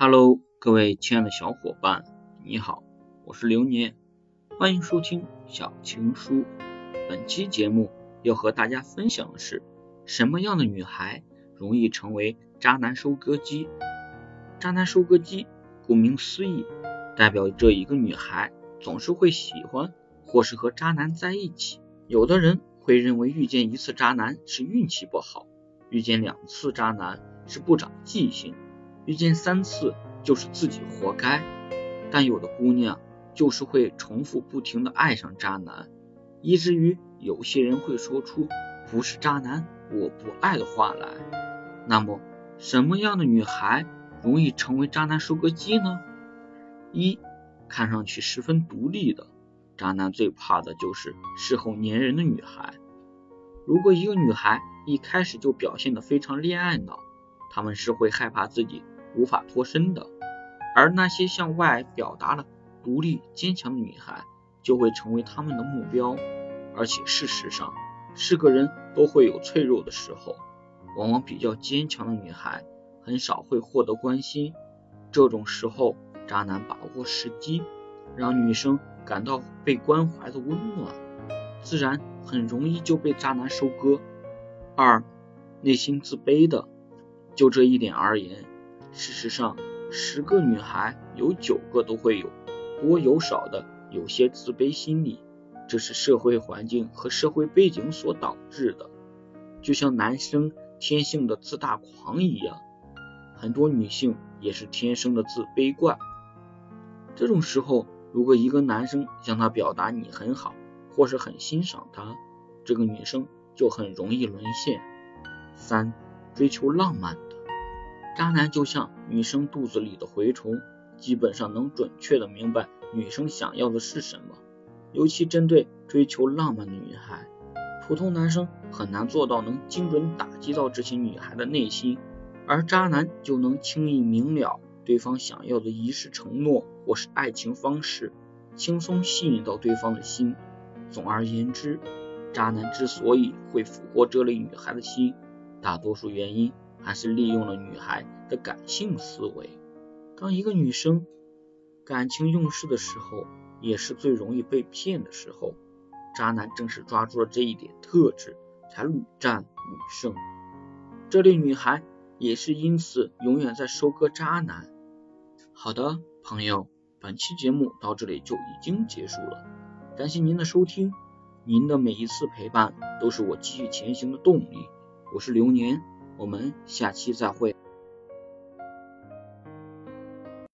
Hello，各位亲爱的小伙伴，你好，我是流年，欢迎收听小情书。本期节目要和大家分享的是，什么样的女孩容易成为渣男收割机？渣男收割机，顾名思义，代表着一个女孩总是会喜欢或是和渣男在一起。有的人会认为遇见一次渣男是运气不好，遇见两次渣男是不长记性。遇见三次就是自己活该，但有的姑娘就是会重复不停的爱上渣男，以至于有些人会说出不是渣男我不爱的话来。那么什么样的女孩容易成为渣男收割机呢？一，看上去十分独立的，渣男最怕的就是事后粘人的女孩。如果一个女孩一开始就表现的非常恋爱脑，他们是会害怕自己。无法脱身的，而那些向外表达了独立坚强的女孩，就会成为他们的目标。而且事实上，是个人都会有脆弱的时候，往往比较坚强的女孩很少会获得关心。这种时候，渣男把握时机，让女生感到被关怀的温暖，自然很容易就被渣男收割。二，内心自卑的，就这一点而言。事实上，十个女孩有九个都会有多有少的有些自卑心理，这是社会环境和社会背景所导致的。就像男生天性的自大狂一样，很多女性也是天生的自卑怪。这种时候，如果一个男生向她表达你很好，或是很欣赏她，这个女生就很容易沦陷。三，追求浪漫。渣男就像女生肚子里的蛔虫，基本上能准确的明白女生想要的是什么。尤其针对追求浪漫的女孩，普通男生很难做到能精准打击到这些女孩的内心，而渣男就能轻易明了对方想要的仪式承诺或是爱情方式，轻松吸引到对方的心。总而言之，渣男之所以会俘获这类女孩的心，大多数原因。还是利用了女孩的感性思维。当一个女生感情用事的时候，也是最容易被骗的时候。渣男正是抓住了这一点特质，才屡战屡胜。这类女孩也是因此永远在收割渣男。好的，朋友，本期节目到这里就已经结束了。感谢您的收听，您的每一次陪伴都是我继续前行的动力。我是流年。我们下期再会。